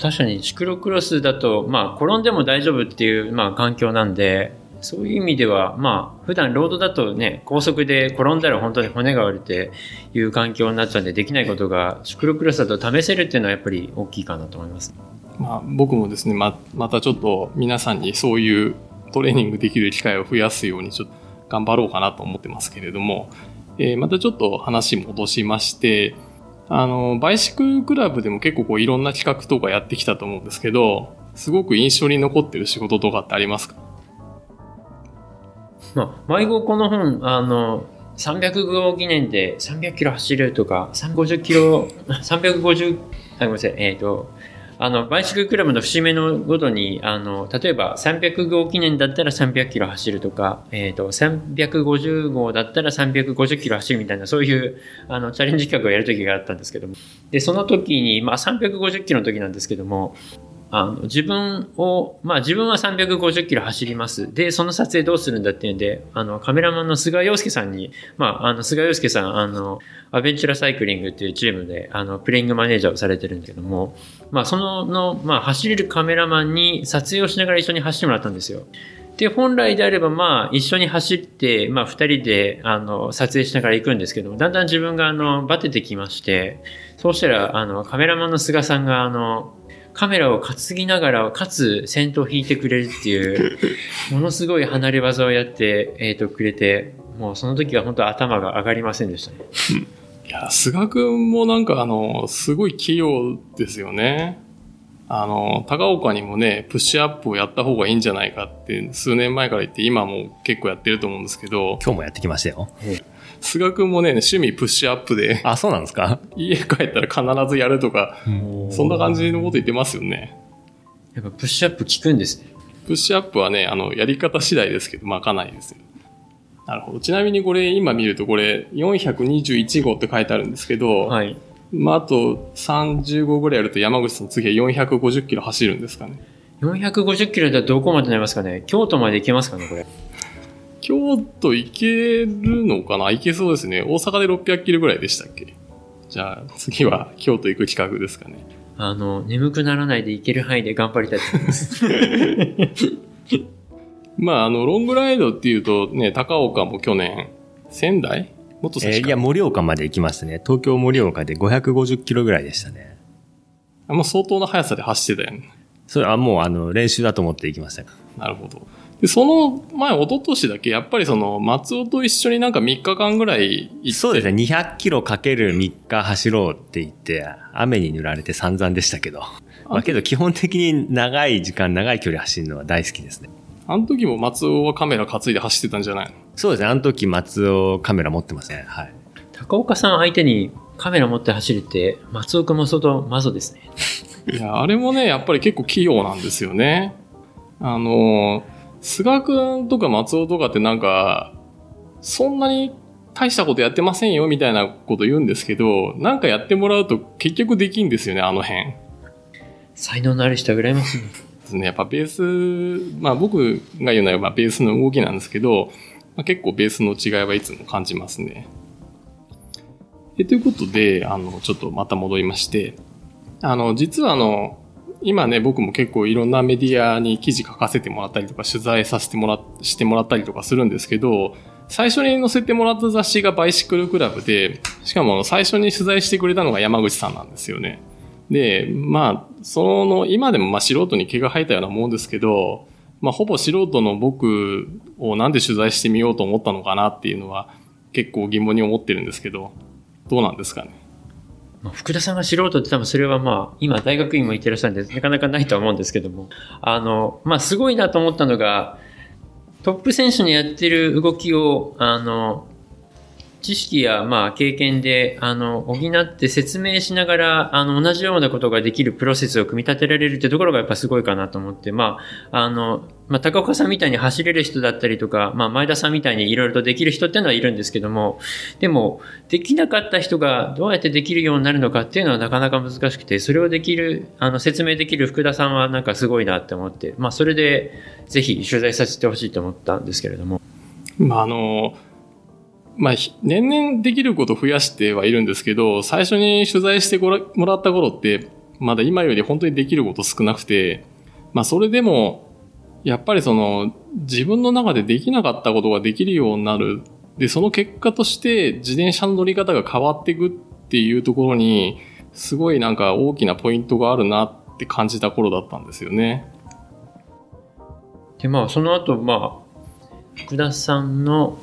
確かにシクロクロスだと、まあ、転んでも大丈夫っていう、まあ、環境なんで、そういう意味では、まあ、普段ロードだとね、高速で転んだら本当に骨が折れていう環境になっちゃうんでできないことが、シクロクロスだと試せるっていうのはやっぱり大きいかなと思います。まあ、僕もですね、ま、またちょっと皆さんにそういうトレーニングできる機会を増やすようにちょっと頑張ろうかなと思ってますけれども、えー、またちょっと話戻しまして、あの、バイシクルクラブでも結構こういろんな企画とかやってきたと思うんですけど、すごく印象に残ってる仕事とかってありますか？まあ、迷子この本、あの、300号記念で300キロ走るとか、350キロ、350、あ、ごめんなさい、えっ、ー、と、あの、バイシクルクラブの節目のごとに、あの、例えば300号記念だったら300キロ走るとか、えっ、ー、と、350号だったら350キロ走るみたいな、そういう、あの、チャレンジ企画をやる時があったんですけども。で、その時に、まあ350キロの時なんですけども、あの、自分を、まあ自分は350キロ走ります。で、その撮影どうするんだっていうんで、あの、カメラマンの菅洋介さんに、まあ、あの、菅洋介さん、あの、アベンチュラサイクリングっていうチームで、あの、プレイングマネージャーをされてるんだけども、まあ、その、の、まあ、走れるカメラマンに撮影をしながら一緒に走ってもらったんですよ。で、本来であれば、まあ、一緒に走って、まあ、二人で、あの、撮影しながら行くんですけども、だんだん自分が、あの、バテてきまして、そうしたら、あの、カメラマンの菅さんが、あの、カメラを担ぎながら、かつ先頭を引いてくれるっていう、<laughs> ものすごい離れ技をやって、えっ、ー、と、くれて、もうその時は本当頭が上がりませんでしたね。いや、菅君もなんかあの、すごい器用ですよね。あの、高岡にもね、プッシュアップをやった方がいいんじゃないかって数年前から言って今も結構やってると思うんですけど。今日もやってきましたよ。菅君もね、趣味プッシュアップで。あ、そうなんですか？家帰ったら必ずやるとか、そんな感じのこと言ってますよね。やっぱプッシュアップ効くんですね。プッシュアップはね、あの、やり方次第ですけど、まあかなりですよ。なるほど。ちなみにこれ、今見るとこれ、421号って書いてあるんですけど、はい。まあ、あと35ぐらいやると山口さん次は450キロ走るんですかね。450キロでどこまでなりますかね？京都まで行けますかねこれ。京都行けるのかな？行けそうですね。大阪で600キロぐらいでしたっけ？じゃあ次は京都行く企画ですかね。あの、眠くならないで行ける範囲で頑張りたいと思います。<laughs> まあ、あの、ロングライドっていうとね、高岡も去年、仙台？もっと先か、えーいや、盛岡まで行きましたね。東京盛岡で550キロぐらいでしたね。あもう相当な速さで走ってたよね。それはもうあの練習だと思って行きました。なるほど。で、その前、一昨年だけ、やっぱりその、松尾と一緒になんか3日間ぐらい行って。そうですね。200キロかける3日走ろうって言って、雨に濡られて散々でしたけど。まあけど基本的に長い時間、長い距離走るのは大好きですね。あの時も松尾はカメラ担いで走ってたんじゃないの？そうですね。あの時松尾カメラ持ってますね。はい。高岡さん相手にカメラ持って走るって、松岡も相当マゾですね。<laughs> いや、あれもね、やっぱり結構器用なんですよね。あの、菅くんとか松尾とかってなんか、そんなに大したことやってませんよみたいなこと言うんですけど、なんかやってもらうと結局できんですよね、あの辺。才能のある人は羨ましいね。ですね。やっぱベース、まあ僕が言うのはまあベースの動きなんですけど、まあ、結構ベースの違いはいつも感じますね。えということで、あの、ちょっとまた戻りまして、あの、実はあの、今ね、僕も結構いろんなメディアに記事書かせてもらったりとか、取材させてもら、してもらったりとかするんですけど、最初に載せてもらった雑誌がバイシクルクラブで、しかも最初に取材してくれたのが山口さんなんですよね。で、まあ、その、今でもまあ素人に毛が生えたようなもんですけど、まあ、ほぼ素人の僕をなんで取材してみようと思ったのかなっていうのは結構疑問に思ってるんですけど、どうなんですかね？まあ、福田さんが素人って多分それはまあ、今大学院も行ってらっしゃるんで、なかなかないとは思うんですけども、あの、まあ、すごいなと思ったのが、トップ選手のやってる動きを、あの、知識や、まあ、経験で、あの、補って説明しながら、あの、同じようなことができるプロセスを組み立てられるってところがやっぱすごいかなと思って、まあ、あの、まあ、高岡さんみたいに走れる人だったりとか、まあ、前田さんみたいにいろいろとできる人っていうのはいるんですけども、でも、できなかった人がどうやってできるようになるのかっていうのはなかなか難しくて、それをできる、あの、説明できる福田さんはなんかすごいなって思って、まあ、それで、ぜひ取材させてほしいと思ったんですけれども。まあ、あの、まあ、年々できること増やしてはいるんですけど、最初に取材してもらった頃って、まだ今より本当にできること少なくて、まあ、それでも、やっぱりその、自分の中でできなかったことができるようになる。で、その結果として、自転車の乗り方が変わっていくっていうところに、すごいなんか大きなポイントがあるなって感じた頃だったんですよね。で、まあ、その後、まあ、福田さんの、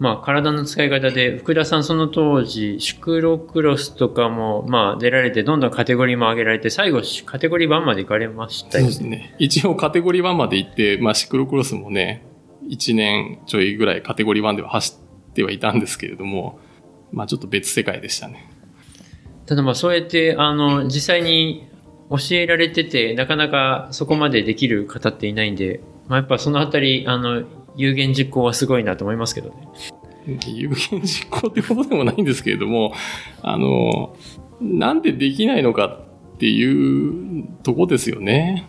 まあ、体の使い方で、福田さんその当時、シクロクロスとかも、まあ、出られて、どんどんカテゴリーも上げられて、最後、カテゴリー1まで行かれましたそうよね。ですね。一応カテゴリー1まで行って、まあシクロクロスもね、1年ちょいぐらいカテゴリー1では走ってはいたんですけれども、まあちょっと別世界でしたね。ただまあ、そうやって、あの、実際に教えられてて、なかなかそこまでできる方っていないんで、まあ、やっぱそのあたり、あの、有言実行はすごいなと思いますけどね。有言実行ってことでもないんですけれども、あの、なんでできないのかっていうとこですよね。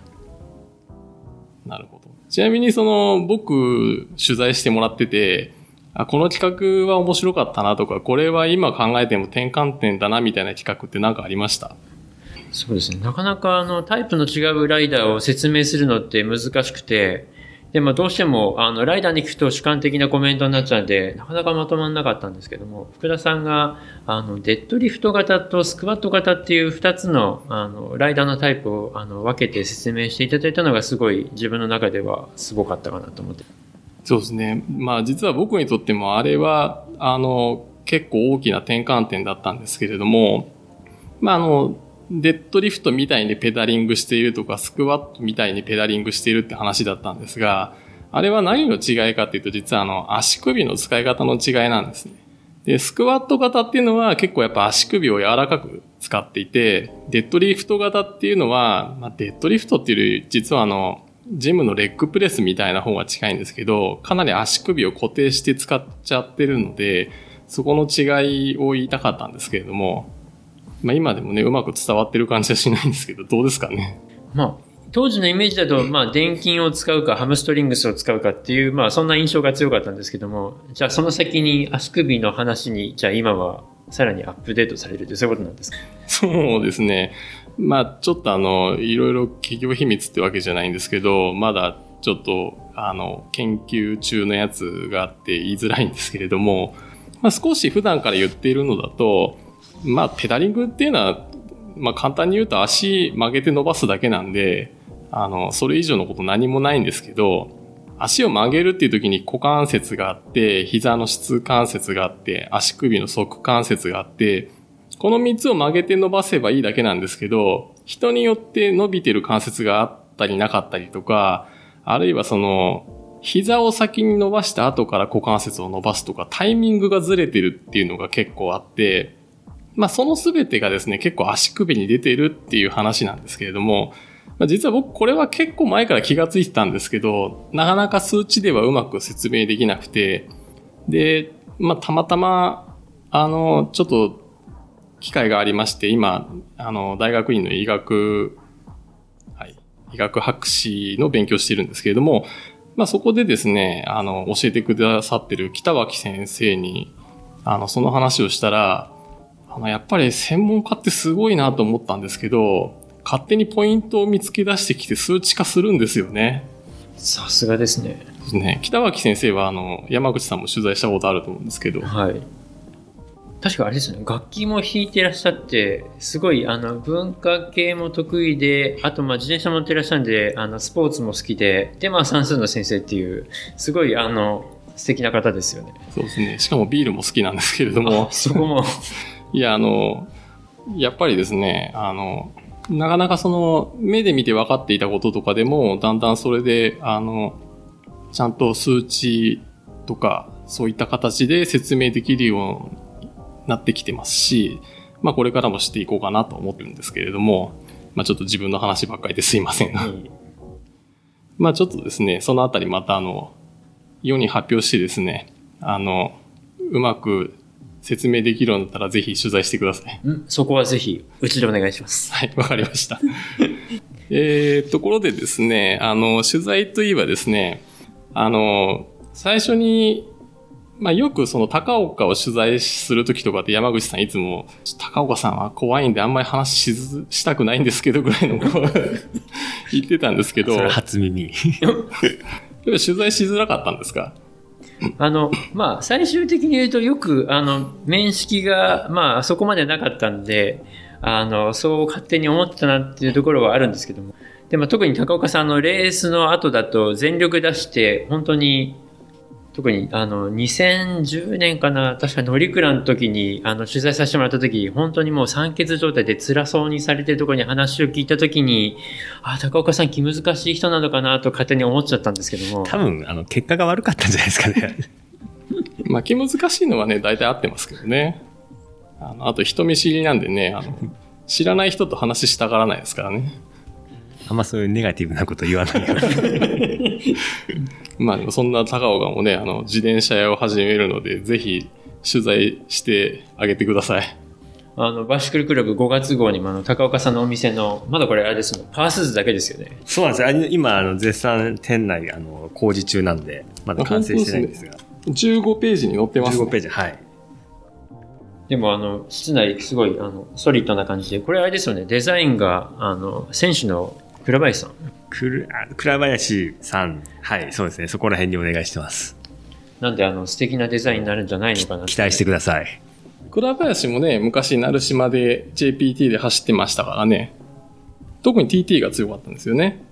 なるほど。ちなみにその、僕、取材してもらってて、あ、この企画は面白かったなとか、これは今考えても転換点だなみたいな企画って何かありました？そうですね。なかなかあのタイプの違うライダーを説明するのって難しくて、で、まあどうしてもあのライダーに聞くと主観的なコメントになっちゃうんで、なかなかまとまんなかったんですけども、福田さんがあのデッドリフト型とスクワット型っていう二つのあのライダーのタイプをあの分けて説明していただいたのがすごい自分の中ではすごかったかなと思って。そうですね。まあ実は僕にとってもあれは、あの、結構大きな転換点だったんですけれども、まああの、デッドリフトみたいにペダリングしているとか、スクワットみたいにペダリングしているって話だったんですが、あれは何の違いかっていうと、実はあの、足首の使い方の違いなんですね。で、スクワット型っていうのは結構やっぱ足首を柔らかく使っていて、デッドリフト型っていうのは、まあ、デッドリフトっていうより、実はあの、ジムのレッグプレスみたいな方が近いんですけど、かなり足首を固定して使っちゃってるので、そこの違いを言いたかったんですけれども、まあ今でもね、うまく伝わってる感じはしないんですけど、どうですかね？まあ、当時のイメージだと、まあ、電筋を使うか、ハムストリングスを使うかっていう、まあ、そんな印象が強かったんですけども、じゃあその先に足首の話に、じゃあ今はさらにアップデートされるってそういうことなんですか？そうですね。まあ、ちょっとあの、いろいろ企業秘密ってわけじゃないんですけど、まだちょっと、あの、研究中のやつがあって言いづらいんですけれども、まあ、少し普段から言っているのだと、まあ、ペダリングっていうのは、まあ、簡単に言うと足曲げて伸ばすだけなんで、あの、それ以上のこと何もないんですけど、足を曲げるっていう時に股関節があって、膝の質関節があって、足首の側関節があって、この3つを曲げて伸ばせばいいだけなんですけど、人によって伸びてる関節があったりなかったりとか、あるいはその、膝を先に伸ばした後から股関節を伸ばすとか、タイミングがずれてるっていうのが結構あって、まあその全てがですね、結構足首に出てるっていう話なんですけれども、まあ、実は僕これは結構前から気がついてたんですけど、なかなか数値ではうまく説明できなくて、で、まあたまたま、あの、ちょっと機会がありまして、今、あの、大学院の医学、はい、医学博士の勉強してるんですけれども、まあそこでですね、あの、教えてくださってる北脇先生に、あの、その話をしたら、あの、やっぱり専門家ってすごいなと思ったんですけど、勝手にポイントを見つけ出してきて数値化するんですよね。さすがですね。ね。北脇先生は、あの、山口さんも取材したことあると思うんですけど。はい。確かあれですね、楽器も弾いてらっしゃって、すごい、あの、文化系も得意で、あと、まあ、自転車も乗ってらっしゃるんで、あの、スポーツも好きで、で、まあ、算数の先生っていう、すごい、あの、素敵な方ですよね。そうですね。しかもビールも好きなんですけれども。そこも。<laughs> いや、あの、やっぱりですね、あの、なかなかその、目で見て分かっていたこととかでも、だんだんそれで、あの、ちゃんと数値とか、そういった形で説明できるようになってきてますし、まあこれからもしていこうかなと思ってるんですけれども、まあちょっと自分の話ばっかりですいませんが。<laughs> まあちょっとですね、そのあたりまたあの、世に発表してですね、あの、うまく説明できるようになったらぜひ取材してください。そこはぜひ、うちでお願いします。はい、わかりました。<laughs> えところでですね、あの、取材といえばですね、あの、最初に、まあ、よくその高岡を取材するときとかって山口さんいつも、高岡さんは怖いんであんまり話ししたくないんですけどぐらいの <laughs> 言ってたんですけど。それ初耳。<laughs> 取材しづらかったんですか？あの、まあ、最終的に言うとよく、あの、面識が、まあ、そこまでなかったんで、あの、そう勝手に思ってたなっていうところはあるんですけども。でも特に高岡さんのレースの後だと全力出して、本当に特にあの2010年かな確か乗鞍の時にあの取材させてもらった時本当にもう酸欠状態で辛そうにされてるところに話を聞いた時にあ高岡さん気難しい人なのかなと勝手に思っちゃったんですけども。多分あの結果が悪かったんじゃないですかね。<laughs> まあ気難しいのはね大体合ってますけどね。あのあと人見知りなんでねあの知らない人と話したがらないですからね。あんまそういうネガティブなこと言わないよ <laughs> <laughs> まあでもそんな高岡もね、あの、自転車屋を始めるので、ぜひ取材してあげてください。あの、バシクルクラブ5月号にもあの、高岡さんのお店の、まだこれあれですね、パースズだけですよね。そうなんです今、あの、絶賛店内、あの、工事中なんで、まだ完成してないんですが。すね、15ページに載ってます、ね。15ページ、はい。でも、あの、室内すごい、あの、ソリッドな感じで、これあれですよね、デザインが、あの、選手の倉林さん。倉林さん。はい、そうですね。そこら辺にお願いしてます。なんで、あの、素敵なデザインになるんじゃないのかな期待してください。倉林もね、昔、鳴島で JPT で走ってましたからね。特に TT が強かったんですよね。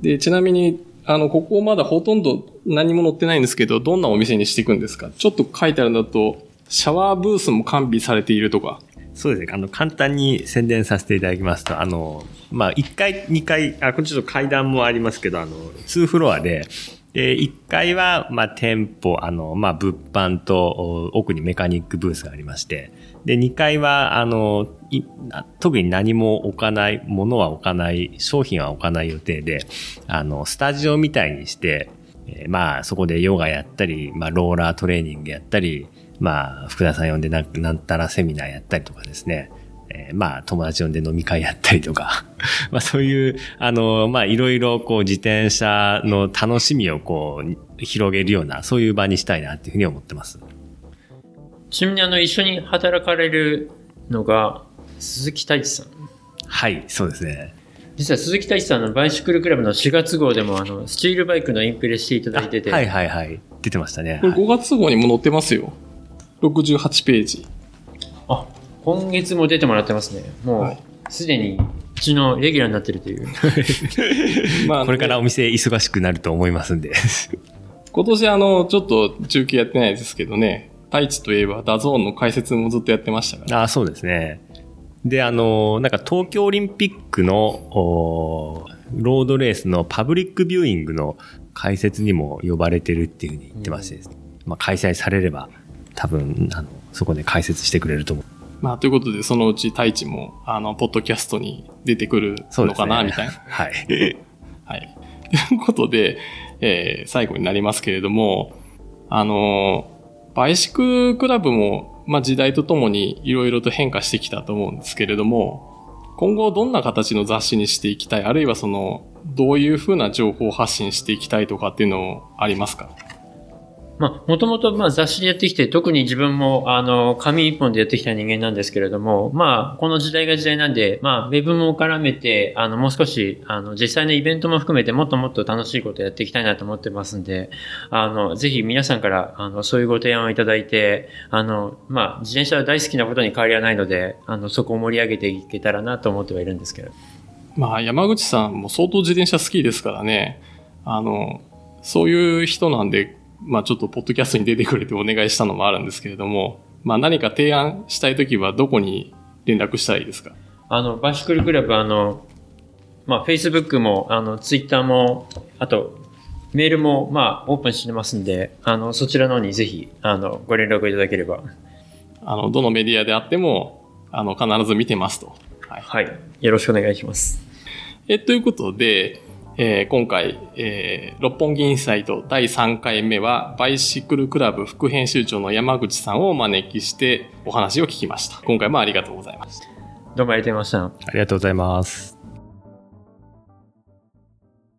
で、ちなみに、あの、ここまだほとんど何も載ってないんですけど、どんなお店にしていくんですか？ちょっと書いてあるんだと、シャワーブースも完備されているとか。そうですね。あの、簡単に宣伝させていただきますと、あの、まあ、1階、2階、あ、これちょっと階段もありますけど、あの、2フロアで、で、1階は、まあ、店舗、あの、まあ、物販と、奥にメカニックブースがありまして、で、2階は、あの、特に何も置かない、ものは置かない、商品は置かない予定で、あの、スタジオみたいにして、えー、まあ、そこでヨガやったり、まあ、ローラートレーニングやったり、まあ、福田さん呼んでなんなんたらセミナーやったりとかですね。えーまあ、友達呼んで飲み会やったりとか、<laughs> まあそういう、あの、まあいろいろこう自転車の楽しみをこう広げるような、そういう場にしたいなっていうふうに思ってます。ちなみにあの、一緒に働かれるのが、鈴木太一さん。はい、そうですね。実は鈴木太一さんのバイシクルクラブの4月号でもあの、スチールバイクのインプレしていただいてて、はいはいはい。出てましたね。これはい5月号にも載ってますよ。68ページ。あ、今月も出てもらってますね。もはいうすでにうちのレギュラーになってるという。<laughs> まあ、これからお店忙しくなると思いますんで。今年あの、ちょっと中継やってないですけどね、太一といえば DAZN の解説もずっとやってましたから。ああ、そうですね。で、あの、なんか東京オリンピックの、ロードレースのパブリックビューイングの解説にも呼ばれてるっていうふうに言ってましてですね、まあ開催されれば、多分、あの、そこで解説してくれると思う。まあ、ということで、そのうち太一も、あの、ポッドキャストに出てくる。のかな、みたいな。はい。はい。ということで、えー最後になりますけれども、あのーバイシククラブも、まあ、時代とともにいろいろと変化してきたと思うんですけれども、今後どんな形の雑誌にしていきたい、あるいはその、どういうふうな情報発信していきたいとかっていうのありますか？まあ、もともと、まあ、雑誌でやってきて、特に自分も、あの、紙一本でやってきた人間なんですけれども、まあ、この時代が時代なんで、まあ、ウェブも絡めて、あの、もう少し、あの、実際のイベントも含めて、もっともっと楽しいことやっていきたいなと思ってますんで、あの、ぜひ皆さんから、あの、そういうご提案をいただいて、あの、まあ、自転車は大好きなことに変わりはないので、あの、そこを盛り上げていけたらなと思ってはいるんですけど。まあ、山口さんも相当自転車好きですからね、あの、そういう人なんで、まあちょっとポッドキャストに出てくれてお願いしたのもあるんですけれども、まあ何か提案したいときはどこに連絡したらいいですか？あの、バイシクルクラブ、あの、まあ、Facebook も、あの、Twitter も、あと、メールも、まあ、オープンしてますんで、あの、そちらの方にぜひ、あの、ご連絡いただければ。あの、どのメディアであっても、あの、必ず見てますと。はい。はい。よろしくお願いします。え、ということで、えー今回、えー六本木インサイト第3回目は、バイシクルクラブ副編集長の山口さんをお招きしてお話を聞きました。今回もありがとうございました。どうもありがとうございました。ありがとうございます。